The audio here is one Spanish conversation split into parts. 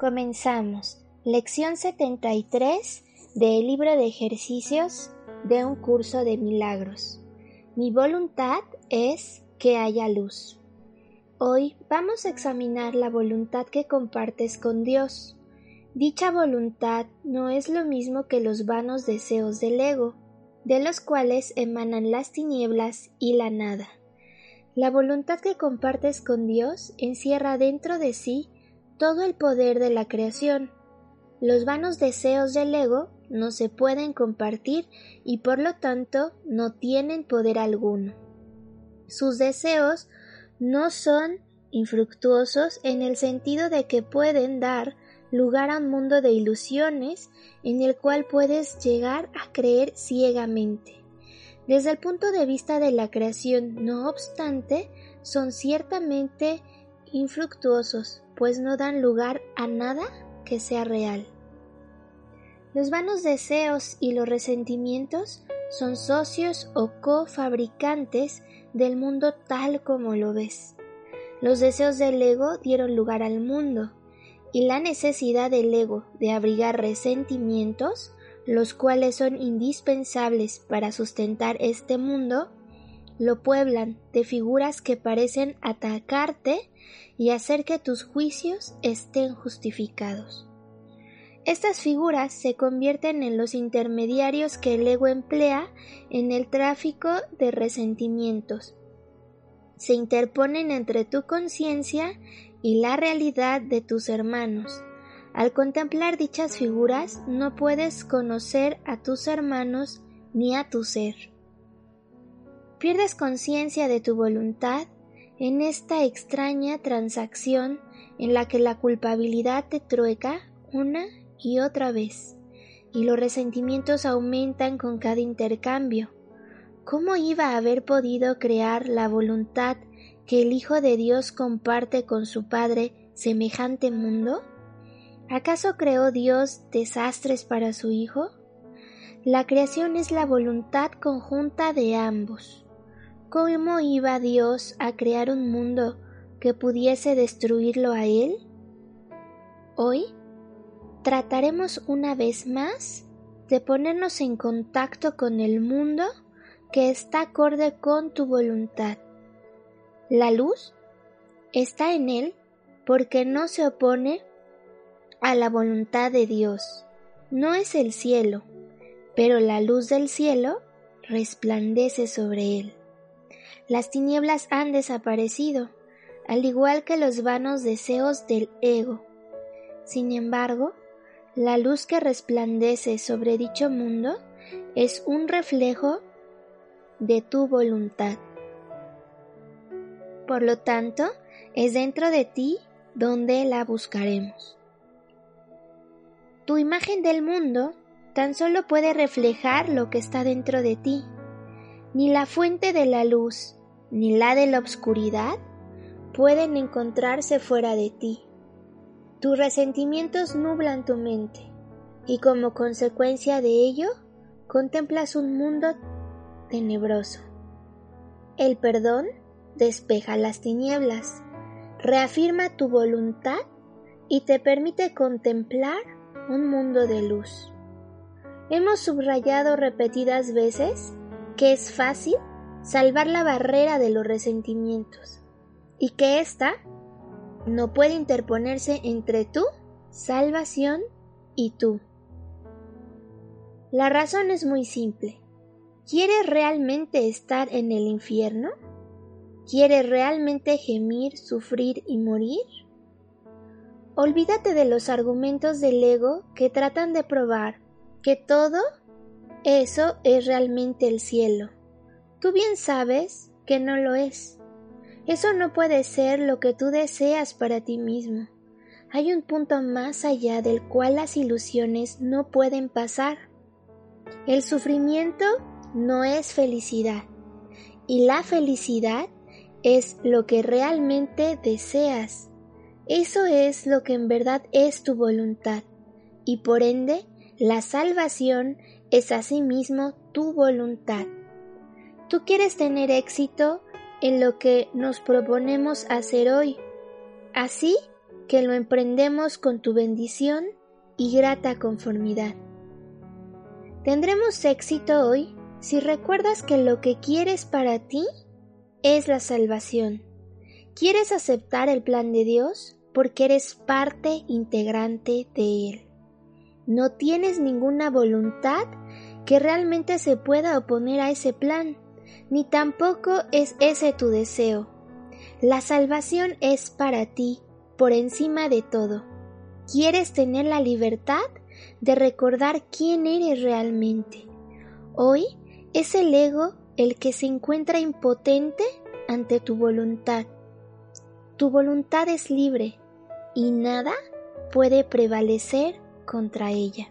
Comenzamos. Lección 73 del libro de ejercicios de un curso de milagros. Mi voluntad es que haya luz. Hoy vamos a examinar la voluntad que compartes con Dios. Dicha voluntad no es lo mismo que los vanos deseos del ego, de los cuales emanan las tinieblas y la nada. La voluntad que compartes con Dios encierra dentro de sí todo el poder de la creación. Los vanos deseos del ego no se pueden compartir y por lo tanto no tienen poder alguno. Sus deseos no son infructuosos en el sentido de que pueden dar lugar a un mundo de ilusiones en el cual puedes llegar a creer ciegamente. Desde el punto de vista de la creación, no obstante, son ciertamente infructuosos, pues no dan lugar a nada que sea real. Los vanos deseos y los resentimientos son socios o cofabricantes del mundo tal como lo ves. Los deseos del ego dieron lugar al mundo, y la necesidad del ego de abrigar resentimientos, los cuales son indispensables para sustentar este mundo, lo pueblan de figuras que parecen atacarte y hacer que tus juicios estén justificados. Estas figuras se convierten en los intermediarios que el ego emplea en el tráfico de resentimientos. Se interponen entre tu conciencia y la realidad de tus hermanos. Al contemplar dichas figuras no puedes conocer a tus hermanos ni a tu ser. Pierdes conciencia de tu voluntad en esta extraña transacción en la que la culpabilidad te trueca una y otra vez, y los resentimientos aumentan con cada intercambio. ¿Cómo iba a haber podido crear la voluntad que el Hijo de Dios comparte con su Padre semejante mundo? ¿Acaso creó Dios desastres para su Hijo? La creación es la voluntad conjunta de ambos. ¿Cómo iba Dios a crear un mundo que pudiese destruirlo a Él? Hoy trataremos una vez más de ponernos en contacto con el mundo que está acorde con tu voluntad. La luz está en él porque no se opone a la voluntad de Dios. No es el cielo, pero la luz del cielo resplandece sobre él. Las tinieblas han desaparecido, al igual que los vanos deseos del ego. Sin embargo, la luz que resplandece sobre dicho mundo es un reflejo de tu voluntad. Por lo tanto, es dentro de ti donde la buscaremos. Tu imagen del mundo tan solo puede reflejar lo que está dentro de ti. Ni la fuente de la luz ni la de la obscuridad pueden encontrarse fuera de ti. Tus resentimientos nublan tu mente y como consecuencia de ello contemplas un mundo tenebroso. El perdón despeja las tinieblas, reafirma tu voluntad y te permite contemplar un mundo de luz. Hemos subrayado repetidas veces que es fácil salvar la barrera de los resentimientos y que ésta no puede interponerse entre tu salvación y tú. La razón es muy simple. ¿Quieres realmente estar en el infierno? ¿Quieres realmente gemir, sufrir y morir? Olvídate de los argumentos del ego que tratan de probar que todo eso es realmente el cielo. Tú bien sabes que no lo es. Eso no puede ser lo que tú deseas para ti mismo. Hay un punto más allá del cual las ilusiones no pueden pasar. El sufrimiento no es felicidad y la felicidad es lo que realmente deseas. Eso es lo que en verdad es tu voluntad y por ende la salvación es asimismo tu voluntad. Tú quieres tener éxito en lo que nos proponemos hacer hoy, así que lo emprendemos con tu bendición y grata conformidad. Tendremos éxito hoy si recuerdas que lo que quieres para ti es la salvación. Quieres aceptar el plan de Dios porque eres parte integrante de Él. No tienes ninguna voluntad que realmente se pueda oponer a ese plan, ni tampoco es ese tu deseo. La salvación es para ti, por encima de todo. Quieres tener la libertad de recordar quién eres realmente. Hoy es el ego el que se encuentra impotente ante tu voluntad. Tu voluntad es libre y nada puede prevalecer contra ella.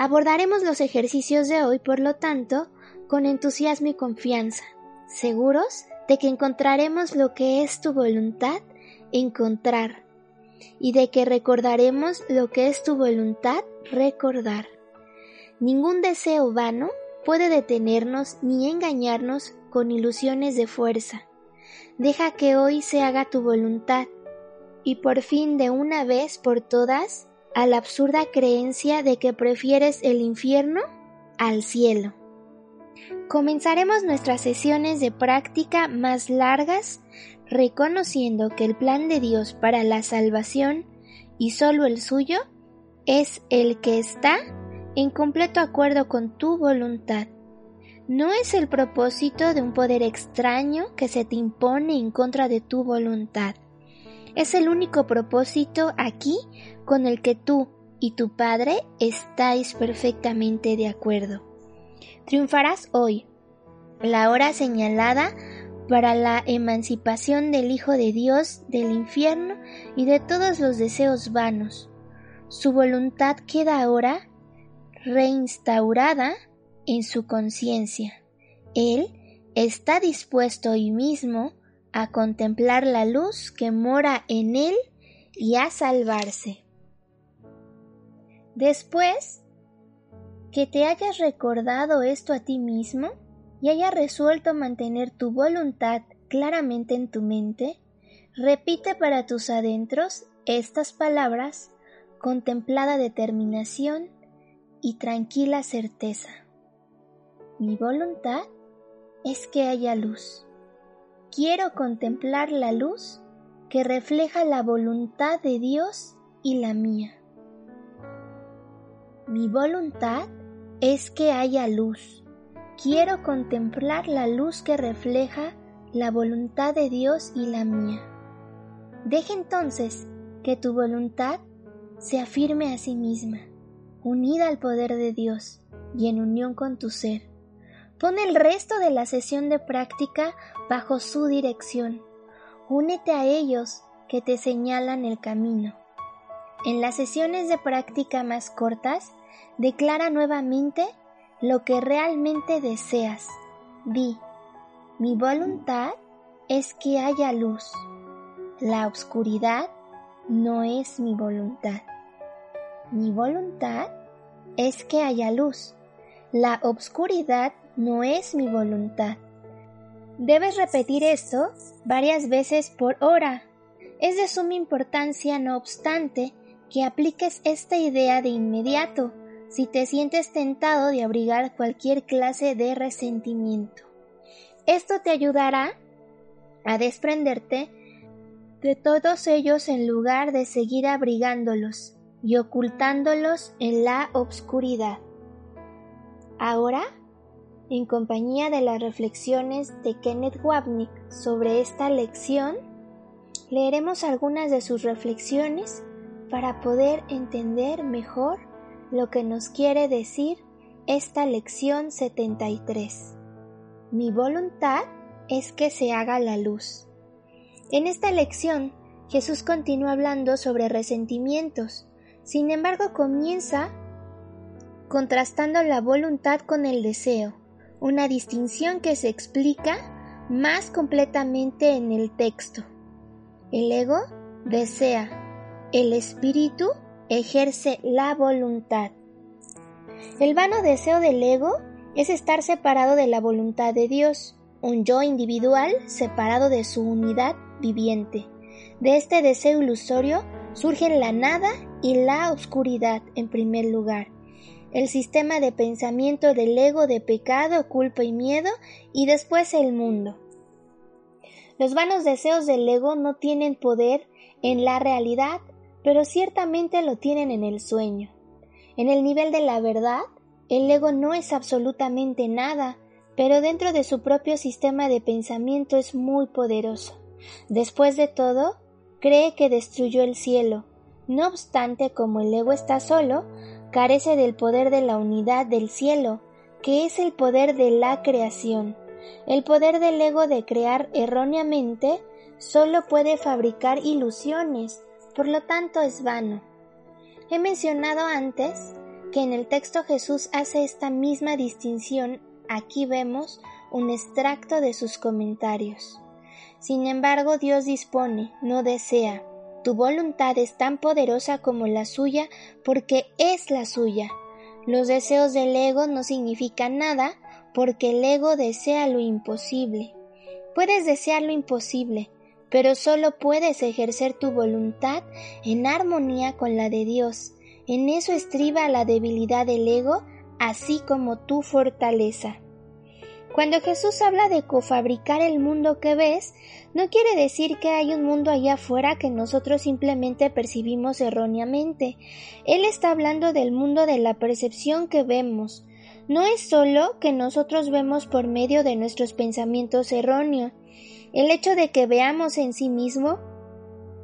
Abordaremos los ejercicios de hoy, por lo tanto, con entusiasmo y confianza, seguros de que encontraremos lo que es tu voluntad encontrar y de que recordaremos lo que es tu voluntad recordar. Ningún deseo vano puede detenernos ni engañarnos con ilusiones de fuerza. Deja que hoy se haga tu voluntad y por fin de una vez por todas a la absurda creencia de que prefieres el infierno al cielo. Comenzaremos nuestras sesiones de práctica más largas reconociendo que el plan de Dios para la salvación y solo el suyo es el que está en completo acuerdo con tu voluntad. No es el propósito de un poder extraño que se te impone en contra de tu voluntad. Es el único propósito aquí con el que tú y tu Padre estáis perfectamente de acuerdo. Triunfarás hoy, la hora señalada para la emancipación del Hijo de Dios del infierno y de todos los deseos vanos. Su voluntad queda ahora reinstaurada en su conciencia. Él está dispuesto hoy mismo a contemplar la luz que mora en él y a salvarse. Después que te hayas recordado esto a ti mismo y hayas resuelto mantener tu voluntad claramente en tu mente, repite para tus adentros estas palabras con templada determinación y tranquila certeza. Mi voluntad es que haya luz. Quiero contemplar la luz que refleja la voluntad de Dios y la mía. Mi voluntad es que haya luz. Quiero contemplar la luz que refleja la voluntad de Dios y la mía. Deja entonces que tu voluntad se afirme a sí misma unida al poder de Dios y en unión con tu ser. Pon el resto de la sesión de práctica bajo su dirección. Únete a ellos que te señalan el camino. En las sesiones de práctica más cortas, declara nuevamente lo que realmente deseas. Di, mi voluntad es que haya luz. La oscuridad no es mi voluntad. Mi voluntad es que haya luz. La obscuridad no es mi voluntad. Debes repetir esto varias veces por hora. Es de suma importancia, no obstante, que apliques esta idea de inmediato si te sientes tentado de abrigar cualquier clase de resentimiento. Esto te ayudará a desprenderte de todos ellos en lugar de seguir abrigándolos y ocultándolos en la obscuridad. Ahora, en compañía de las reflexiones de Kenneth Wapnick sobre esta lección, leeremos algunas de sus reflexiones para poder entender mejor lo que nos quiere decir esta lección 73. Mi voluntad es que se haga la luz. En esta lección, Jesús continúa hablando sobre resentimientos, sin embargo comienza contrastando la voluntad con el deseo, una distinción que se explica más completamente en el texto. El ego desea, el espíritu ejerce la voluntad. El vano deseo del ego es estar separado de la voluntad de Dios, un yo individual separado de su unidad viviente. De este deseo ilusorio surgen la nada y la oscuridad en primer lugar, el sistema de pensamiento del ego de pecado, culpa y miedo, y después el mundo. Los vanos deseos del ego no tienen poder en la realidad, pero ciertamente lo tienen en el sueño. En el nivel de la verdad, el ego no es absolutamente nada, pero dentro de su propio sistema de pensamiento es muy poderoso. Después de todo, cree que destruyó el cielo. No obstante, como el ego está solo, carece del poder de la unidad del cielo, que es el poder de la creación. El poder del ego de crear erróneamente solo puede fabricar ilusiones, por lo tanto es vano. He mencionado antes que en el texto Jesús hace esta misma distinción, aquí vemos un extracto de sus comentarios. Sin embargo, Dios dispone, no desea, tu voluntad es tan poderosa como la suya porque es la suya. Los deseos del ego no significan nada porque el ego desea lo imposible. Puedes desear lo imposible, pero solo puedes ejercer tu voluntad en armonía con la de Dios. En eso estriba la debilidad del ego, así como tu fortaleza. Cuando Jesús habla de cofabricar el mundo que ves, no quiere decir que hay un mundo allá afuera que nosotros simplemente percibimos erróneamente. Él está hablando del mundo de la percepción que vemos. No es solo que nosotros vemos por medio de nuestros pensamientos erróneos. El hecho de que veamos en sí mismo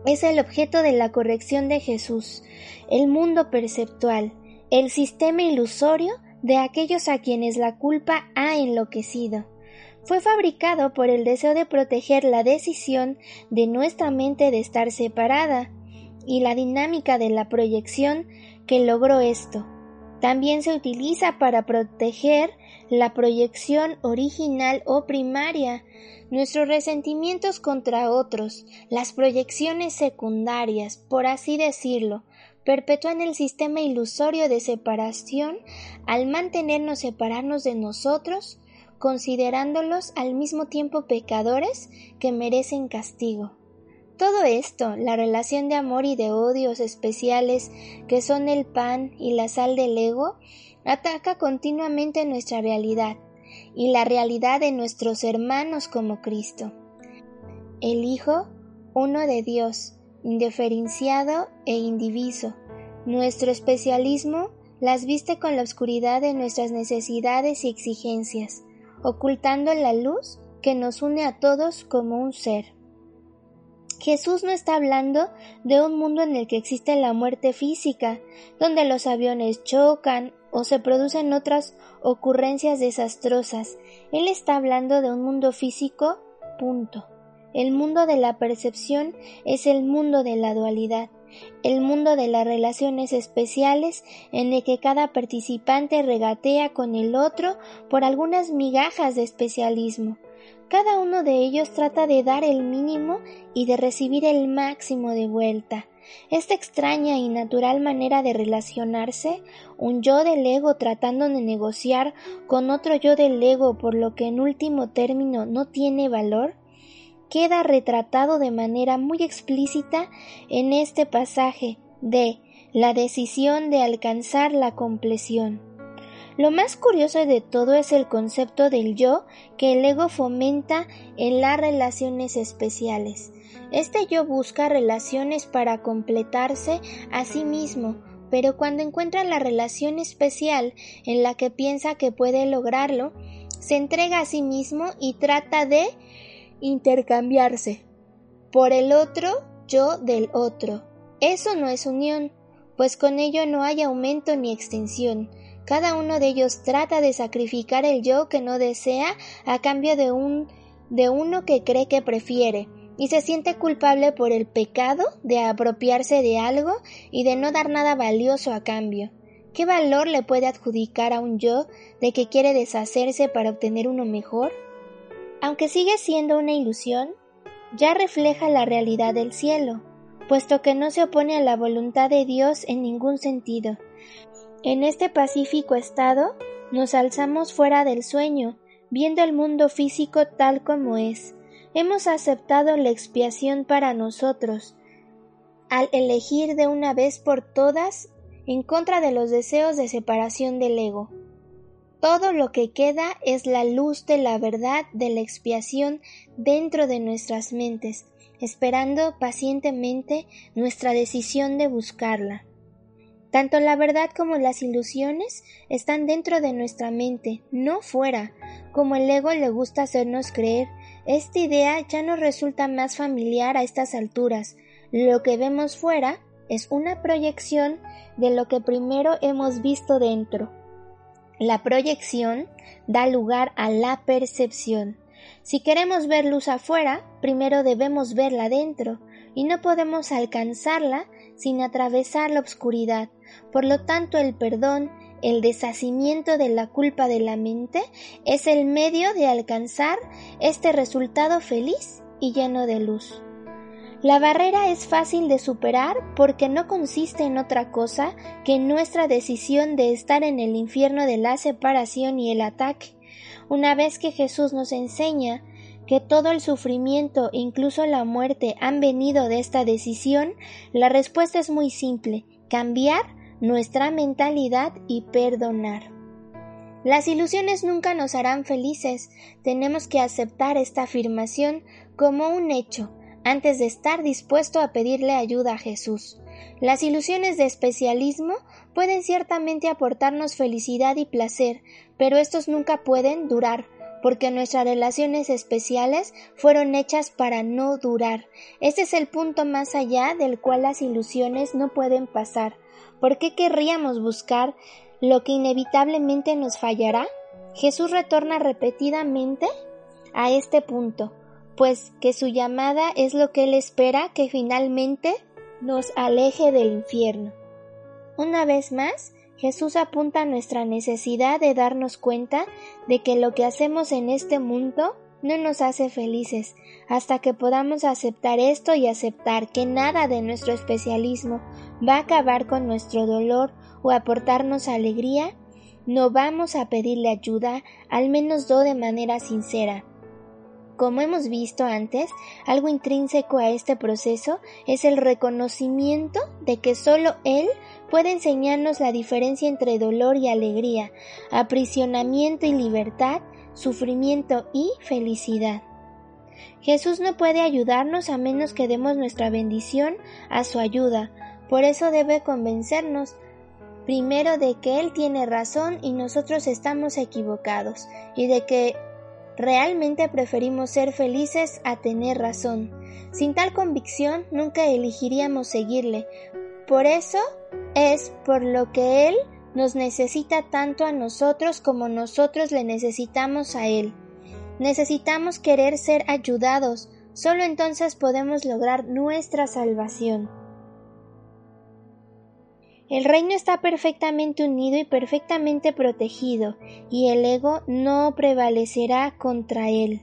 es el objeto de la corrección de Jesús, el mundo perceptual, el sistema ilusorio de aquellos a quienes la culpa ha enloquecido. Fue fabricado por el deseo de proteger la decisión de nuestra mente de estar separada y la dinámica de la proyección que logró esto. También se utiliza para proteger la proyección original o primaria, nuestros resentimientos contra otros, las proyecciones secundarias, por así decirlo, perpetúan el sistema ilusorio de separación al mantenernos separarnos de nosotros, considerándolos al mismo tiempo pecadores que merecen castigo. Todo esto, la relación de amor y de odios especiales que son el pan y la sal del ego, ataca continuamente nuestra realidad y la realidad de nuestros hermanos como Cristo. El Hijo, uno de Dios, indiferenciado e indiviso. Nuestro especialismo las viste con la oscuridad de nuestras necesidades y exigencias, ocultando la luz que nos une a todos como un ser. Jesús no está hablando de un mundo en el que existe la muerte física, donde los aviones chocan o se producen otras ocurrencias desastrosas. Él está hablando de un mundo físico, punto. El mundo de la percepción es el mundo de la dualidad, el mundo de las relaciones especiales en el que cada participante regatea con el otro por algunas migajas de especialismo. Cada uno de ellos trata de dar el mínimo y de recibir el máximo de vuelta. Esta extraña y natural manera de relacionarse, un yo del ego tratando de negociar con otro yo del ego por lo que en último término no tiene valor, queda retratado de manera muy explícita en este pasaje de la decisión de alcanzar la compleción. Lo más curioso de todo es el concepto del yo que el ego fomenta en las relaciones especiales. Este yo busca relaciones para completarse a sí mismo, pero cuando encuentra la relación especial en la que piensa que puede lograrlo, se entrega a sí mismo y trata de intercambiarse por el otro yo del otro. Eso no es unión, pues con ello no hay aumento ni extensión. Cada uno de ellos trata de sacrificar el yo que no desea a cambio de un de uno que cree que prefiere y se siente culpable por el pecado de apropiarse de algo y de no dar nada valioso a cambio. ¿Qué valor le puede adjudicar a un yo de que quiere deshacerse para obtener uno mejor? Aunque sigue siendo una ilusión, ya refleja la realidad del cielo, puesto que no se opone a la voluntad de Dios en ningún sentido. En este pacífico estado nos alzamos fuera del sueño, viendo el mundo físico tal como es. Hemos aceptado la expiación para nosotros, al elegir de una vez por todas en contra de los deseos de separación del ego. Todo lo que queda es la luz de la verdad de la expiación dentro de nuestras mentes, esperando pacientemente nuestra decisión de buscarla. Tanto la verdad como las ilusiones están dentro de nuestra mente, no fuera, como el ego le gusta hacernos creer. Esta idea ya nos resulta más familiar a estas alturas. Lo que vemos fuera es una proyección de lo que primero hemos visto dentro. La proyección da lugar a la percepción. Si queremos ver luz afuera, primero debemos verla dentro, y no podemos alcanzarla sin atravesar la oscuridad. Por lo tanto, el perdón, el deshacimiento de la culpa de la mente, es el medio de alcanzar este resultado feliz y lleno de luz. La barrera es fácil de superar porque no consiste en otra cosa que en nuestra decisión de estar en el infierno de la separación y el ataque. Una vez que Jesús nos enseña que todo el sufrimiento, incluso la muerte, han venido de esta decisión, la respuesta es muy simple cambiar nuestra mentalidad y perdonar. Las ilusiones nunca nos harán felices. Tenemos que aceptar esta afirmación como un hecho antes de estar dispuesto a pedirle ayuda a Jesús. Las ilusiones de especialismo pueden ciertamente aportarnos felicidad y placer, pero estos nunca pueden durar, porque nuestras relaciones especiales fueron hechas para no durar. Este es el punto más allá del cual las ilusiones no pueden pasar. ¿Por qué querríamos buscar lo que inevitablemente nos fallará? Jesús retorna repetidamente a este punto, pues que su llamada es lo que él espera que finalmente nos aleje del infierno. Una vez más, Jesús apunta nuestra necesidad de darnos cuenta de que lo que hacemos en este mundo no nos hace felices, hasta que podamos aceptar esto y aceptar que nada de nuestro especialismo va a acabar con nuestro dolor o aportarnos alegría, no vamos a pedirle ayuda, al menos do de manera sincera. Como hemos visto antes, algo intrínseco a este proceso es el reconocimiento de que solo Él puede enseñarnos la diferencia entre dolor y alegría, aprisionamiento y libertad, sufrimiento y felicidad. Jesús no puede ayudarnos a menos que demos nuestra bendición a su ayuda, por eso debe convencernos primero de que Él tiene razón y nosotros estamos equivocados, y de que realmente preferimos ser felices a tener razón. Sin tal convicción nunca elegiríamos seguirle. Por eso es por lo que Él nos necesita tanto a nosotros como nosotros le necesitamos a Él. Necesitamos querer ser ayudados, solo entonces podemos lograr nuestra salvación. El reino está perfectamente unido y perfectamente protegido, y el ego no prevalecerá contra él.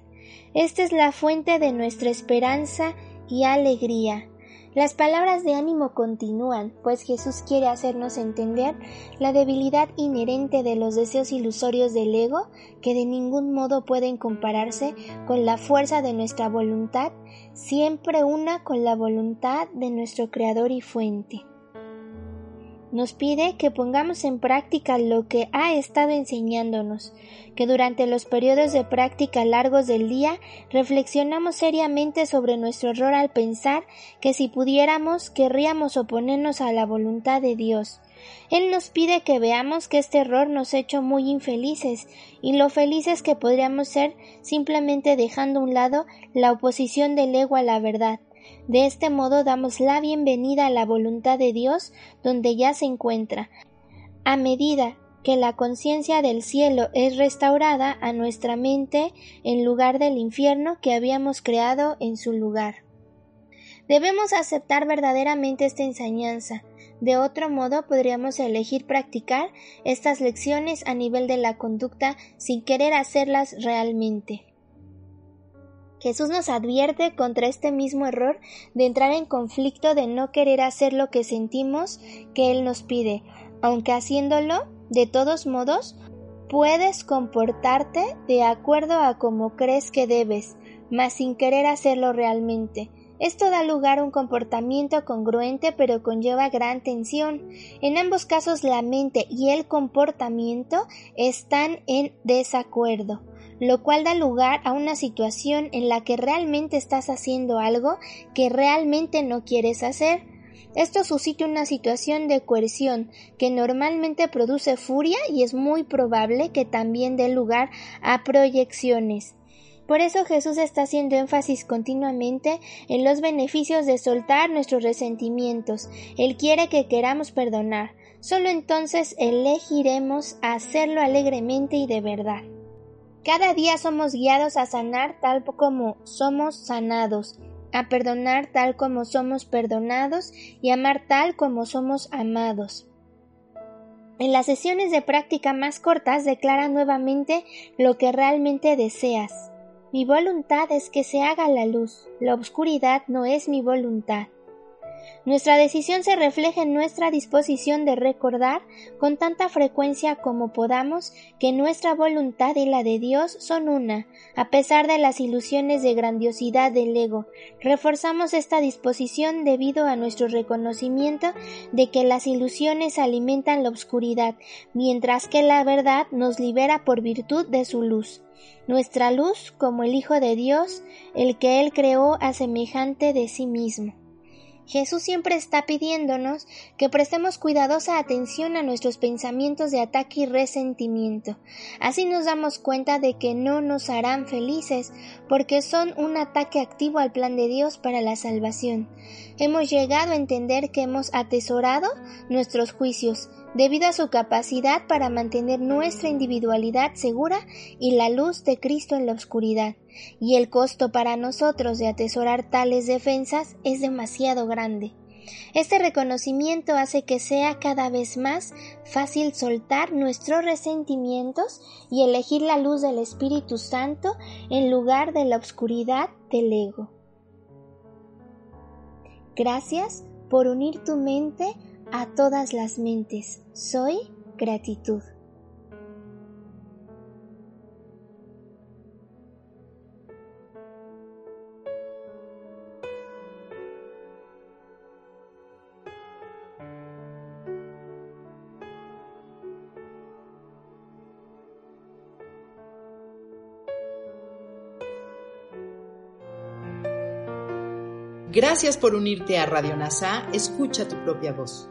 Esta es la fuente de nuestra esperanza y alegría. Las palabras de ánimo continúan, pues Jesús quiere hacernos entender la debilidad inherente de los deseos ilusorios del ego, que de ningún modo pueden compararse con la fuerza de nuestra voluntad, siempre una con la voluntad de nuestro Creador y Fuente. Nos pide que pongamos en práctica lo que ha estado enseñándonos, que durante los periodos de práctica largos del día reflexionamos seriamente sobre nuestro error al pensar que si pudiéramos querríamos oponernos a la voluntad de Dios. Él nos pide que veamos que este error nos ha hecho muy infelices y lo felices que podríamos ser simplemente dejando a un lado la oposición del ego a la verdad de este modo damos la bienvenida a la voluntad de Dios donde ya se encuentra. A medida que la conciencia del cielo es restaurada a nuestra mente en lugar del infierno que habíamos creado en su lugar. Debemos aceptar verdaderamente esta enseñanza. De otro modo podríamos elegir practicar estas lecciones a nivel de la conducta sin querer hacerlas realmente. Jesús nos advierte contra este mismo error de entrar en conflicto de no querer hacer lo que sentimos que Él nos pide, aunque haciéndolo, de todos modos, puedes comportarte de acuerdo a como crees que debes, mas sin querer hacerlo realmente. Esto da lugar a un comportamiento congruente pero conlleva gran tensión. En ambos casos la mente y el comportamiento están en desacuerdo, lo cual da lugar a una situación en la que realmente estás haciendo algo que realmente no quieres hacer. Esto suscita una situación de coerción que normalmente produce furia y es muy probable que también dé lugar a proyecciones. Por eso Jesús está haciendo énfasis continuamente en los beneficios de soltar nuestros resentimientos. Él quiere que queramos perdonar. Solo entonces elegiremos hacerlo alegremente y de verdad. Cada día somos guiados a sanar tal como somos sanados, a perdonar tal como somos perdonados y amar tal como somos amados. En las sesiones de práctica más cortas declara nuevamente lo que realmente deseas. Mi voluntad es que se haga la luz, la oscuridad no es mi voluntad. Nuestra decisión se refleja en nuestra disposición de recordar con tanta frecuencia como podamos que nuestra voluntad y la de Dios son una, a pesar de las ilusiones de grandiosidad del ego. Reforzamos esta disposición debido a nuestro reconocimiento de que las ilusiones alimentan la oscuridad, mientras que la verdad nos libera por virtud de su luz nuestra luz como el Hijo de Dios, el que Él creó a semejante de sí mismo. Jesús siempre está pidiéndonos que prestemos cuidadosa atención a nuestros pensamientos de ataque y resentimiento. Así nos damos cuenta de que no nos harán felices, porque son un ataque activo al plan de Dios para la salvación. Hemos llegado a entender que hemos atesorado nuestros juicios, debido a su capacidad para mantener nuestra individualidad segura y la luz de Cristo en la oscuridad, y el costo para nosotros de atesorar tales defensas es demasiado grande. Este reconocimiento hace que sea cada vez más fácil soltar nuestros resentimientos y elegir la luz del Espíritu Santo en lugar de la oscuridad del ego. Gracias por unir tu mente a todas las mentes. Soy gratitud. Gracias por unirte a Radio NASA. Escucha tu propia voz.